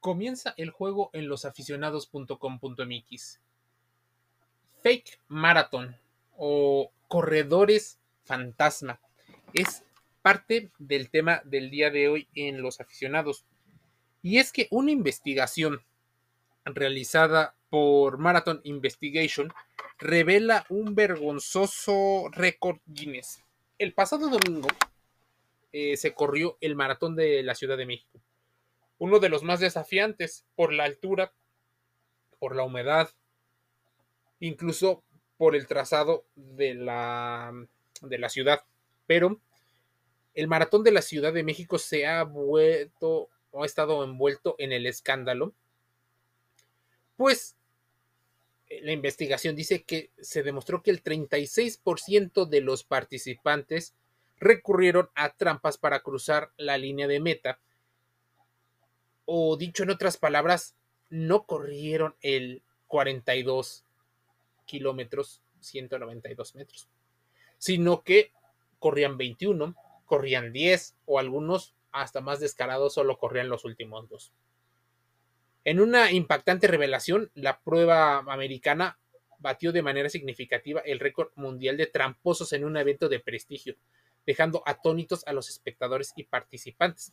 Comienza el juego en losaficionados.com.mx. Fake Marathon o corredores fantasma es parte del tema del día de hoy en los aficionados. Y es que una investigación realizada por Marathon Investigation revela un vergonzoso récord Guinness. El pasado domingo eh, se corrió el maratón de la Ciudad de México uno de los más desafiantes por la altura, por la humedad, incluso por el trazado de la, de la ciudad. Pero el maratón de la Ciudad de México se ha vuelto o ha estado envuelto en el escándalo, pues la investigación dice que se demostró que el 36% de los participantes recurrieron a trampas para cruzar la línea de meta o dicho en otras palabras, no corrieron el 42 kilómetros, 192 metros, sino que corrían 21, corrían 10 o algunos hasta más descarados solo corrían los últimos dos. En una impactante revelación, la prueba americana batió de manera significativa el récord mundial de tramposos en un evento de prestigio, dejando atónitos a los espectadores y participantes.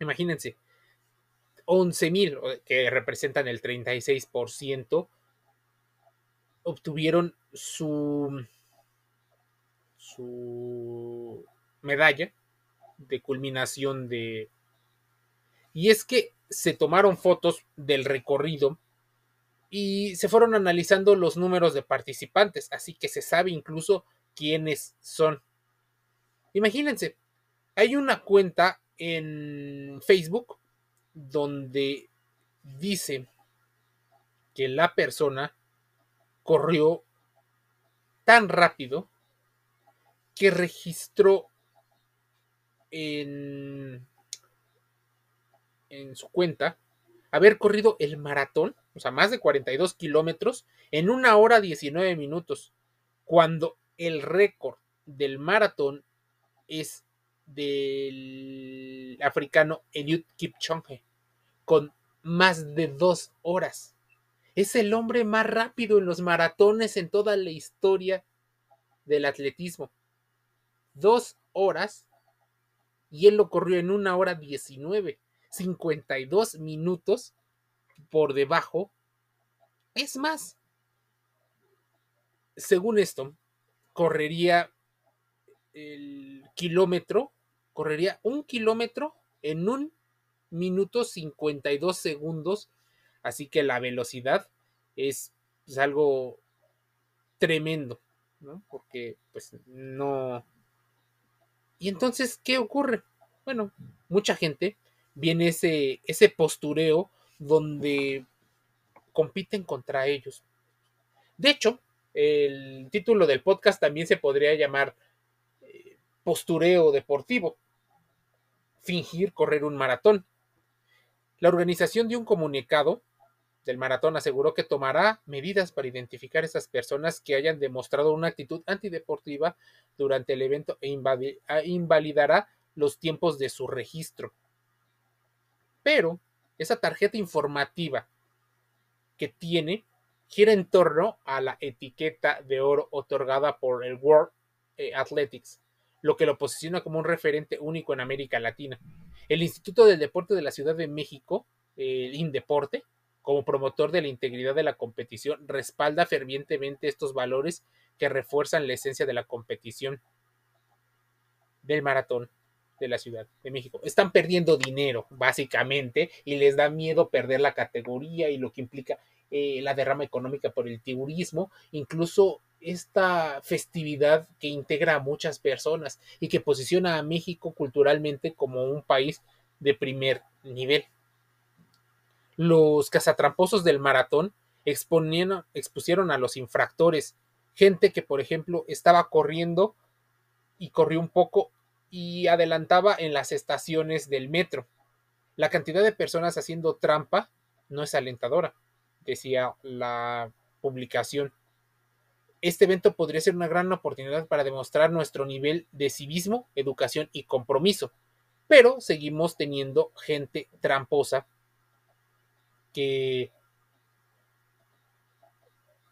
Imagínense, 11.000, que representan el 36%, obtuvieron su, su medalla de culminación de... Y es que se tomaron fotos del recorrido y se fueron analizando los números de participantes, así que se sabe incluso quiénes son. Imagínense, hay una cuenta en Facebook donde dice que la persona corrió tan rápido que registró en, en su cuenta haber corrido el maratón, o sea, más de 42 kilómetros, en una hora 19 minutos, cuando el récord del maratón es del africano Eliud Kipchoge con más de dos horas. Es el hombre más rápido en los maratones en toda la historia del atletismo. Dos horas y él lo corrió en una hora 19, 52 minutos por debajo. Es más, según esto, correría el kilómetro, correría un kilómetro en un minuto 52 segundos, así que la velocidad es pues, algo tremendo, ¿no? Porque pues no... Y entonces, ¿qué ocurre? Bueno, mucha gente viene ese, ese postureo donde compiten contra ellos. De hecho, el título del podcast también se podría llamar eh, postureo deportivo, fingir correr un maratón. La organización de un comunicado del maratón aseguró que tomará medidas para identificar a esas personas que hayan demostrado una actitud antideportiva durante el evento e invalidará los tiempos de su registro. Pero esa tarjeta informativa que tiene gira en torno a la etiqueta de oro otorgada por el World eh, Athletics, lo que lo posiciona como un referente único en América Latina. El Instituto del Deporte de la Ciudad de México, el INDEPORTE, como promotor de la integridad de la competición, respalda fervientemente estos valores que refuerzan la esencia de la competición del maratón de la Ciudad de México. Están perdiendo dinero, básicamente, y les da miedo perder la categoría y lo que implica eh, la derrama económica por el turismo, incluso esta festividad que integra a muchas personas y que posiciona a México culturalmente como un país de primer nivel. Los cazatramposos del maratón expusieron a los infractores, gente que por ejemplo estaba corriendo y corrió un poco y adelantaba en las estaciones del metro. La cantidad de personas haciendo trampa no es alentadora, decía la publicación este evento podría ser una gran oportunidad para demostrar nuestro nivel de civismo, educación y compromiso, pero seguimos teniendo gente tramposa que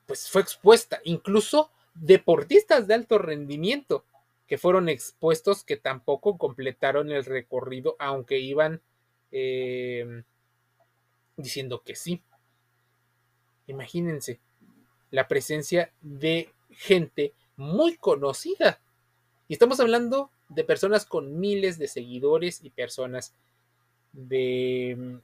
pues fue expuesta, incluso deportistas de alto rendimiento que fueron expuestos que tampoco completaron el recorrido, aunque iban eh, diciendo que sí. Imagínense la presencia de gente muy conocida. Y estamos hablando de personas con miles de seguidores y personas de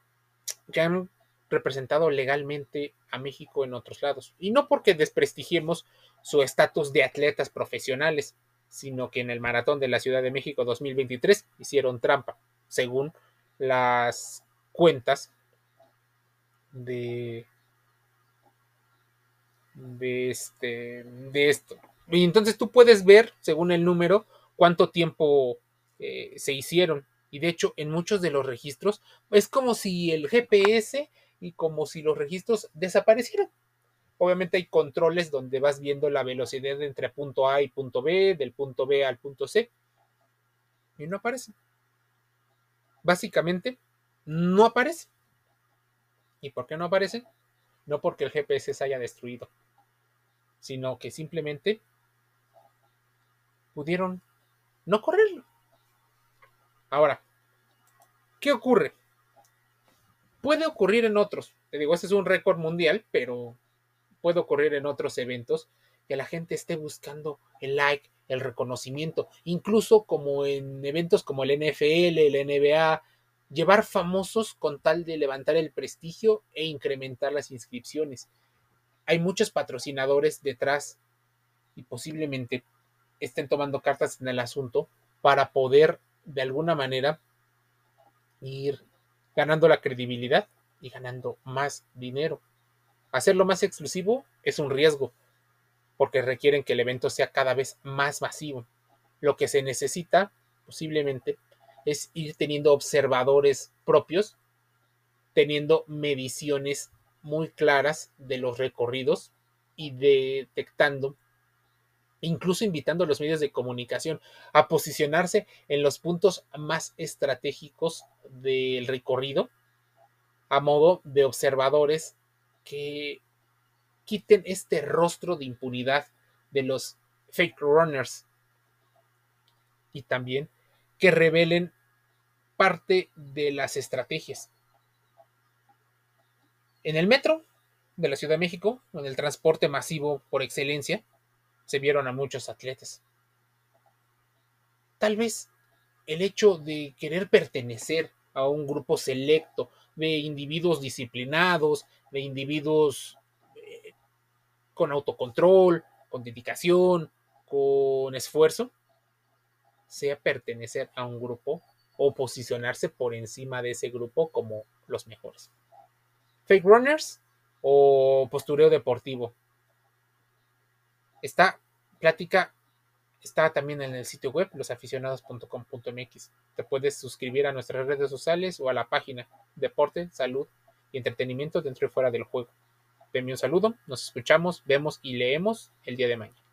que han representado legalmente a México en otros lados. Y no porque desprestigiemos su estatus de atletas profesionales, sino que en el Maratón de la Ciudad de México 2023 hicieron trampa, según las cuentas de de este de esto. Y entonces tú puedes ver, según el número, cuánto tiempo eh, se hicieron. Y de hecho, en muchos de los registros, es como si el GPS y como si los registros desaparecieran. Obviamente hay controles donde vas viendo la velocidad entre punto A y punto B, del punto B al punto C, y no aparece. Básicamente, no aparece. ¿Y por qué no aparece? No porque el GPS se haya destruido, sino que simplemente pudieron no correrlo. Ahora, ¿qué ocurre? Puede ocurrir en otros. Te digo, ese es un récord mundial, pero puede ocurrir en otros eventos que la gente esté buscando el like, el reconocimiento, incluso como en eventos como el NFL, el NBA, llevar famosos con tal de levantar el prestigio e incrementar las inscripciones. Hay muchos patrocinadores detrás y posiblemente estén tomando cartas en el asunto para poder de alguna manera ir ganando la credibilidad y ganando más dinero. Hacerlo más exclusivo es un riesgo, porque requieren que el evento sea cada vez más masivo. Lo que se necesita, posiblemente, es ir teniendo observadores propios, teniendo mediciones muy claras de los recorridos y detectando, incluso invitando a los medios de comunicación a posicionarse en los puntos más estratégicos del recorrido a modo de observadores que quiten este rostro de impunidad de los fake runners y también que revelen parte de las estrategias. En el metro de la Ciudad de México, en el transporte masivo por excelencia, se vieron a muchos atletas. Tal vez el hecho de querer pertenecer a un grupo selecto de individuos disciplinados, de individuos eh, con autocontrol, con dedicación, con esfuerzo, sea pertenecer a un grupo o posicionarse por encima de ese grupo como los mejores. Fake runners o postureo deportivo. Esta plática está también en el sitio web losaficionados.com.mx. Te puedes suscribir a nuestras redes sociales o a la página Deporte, Salud y Entretenimiento dentro y fuera del juego. Denme un saludo, nos escuchamos, vemos y leemos el día de mañana.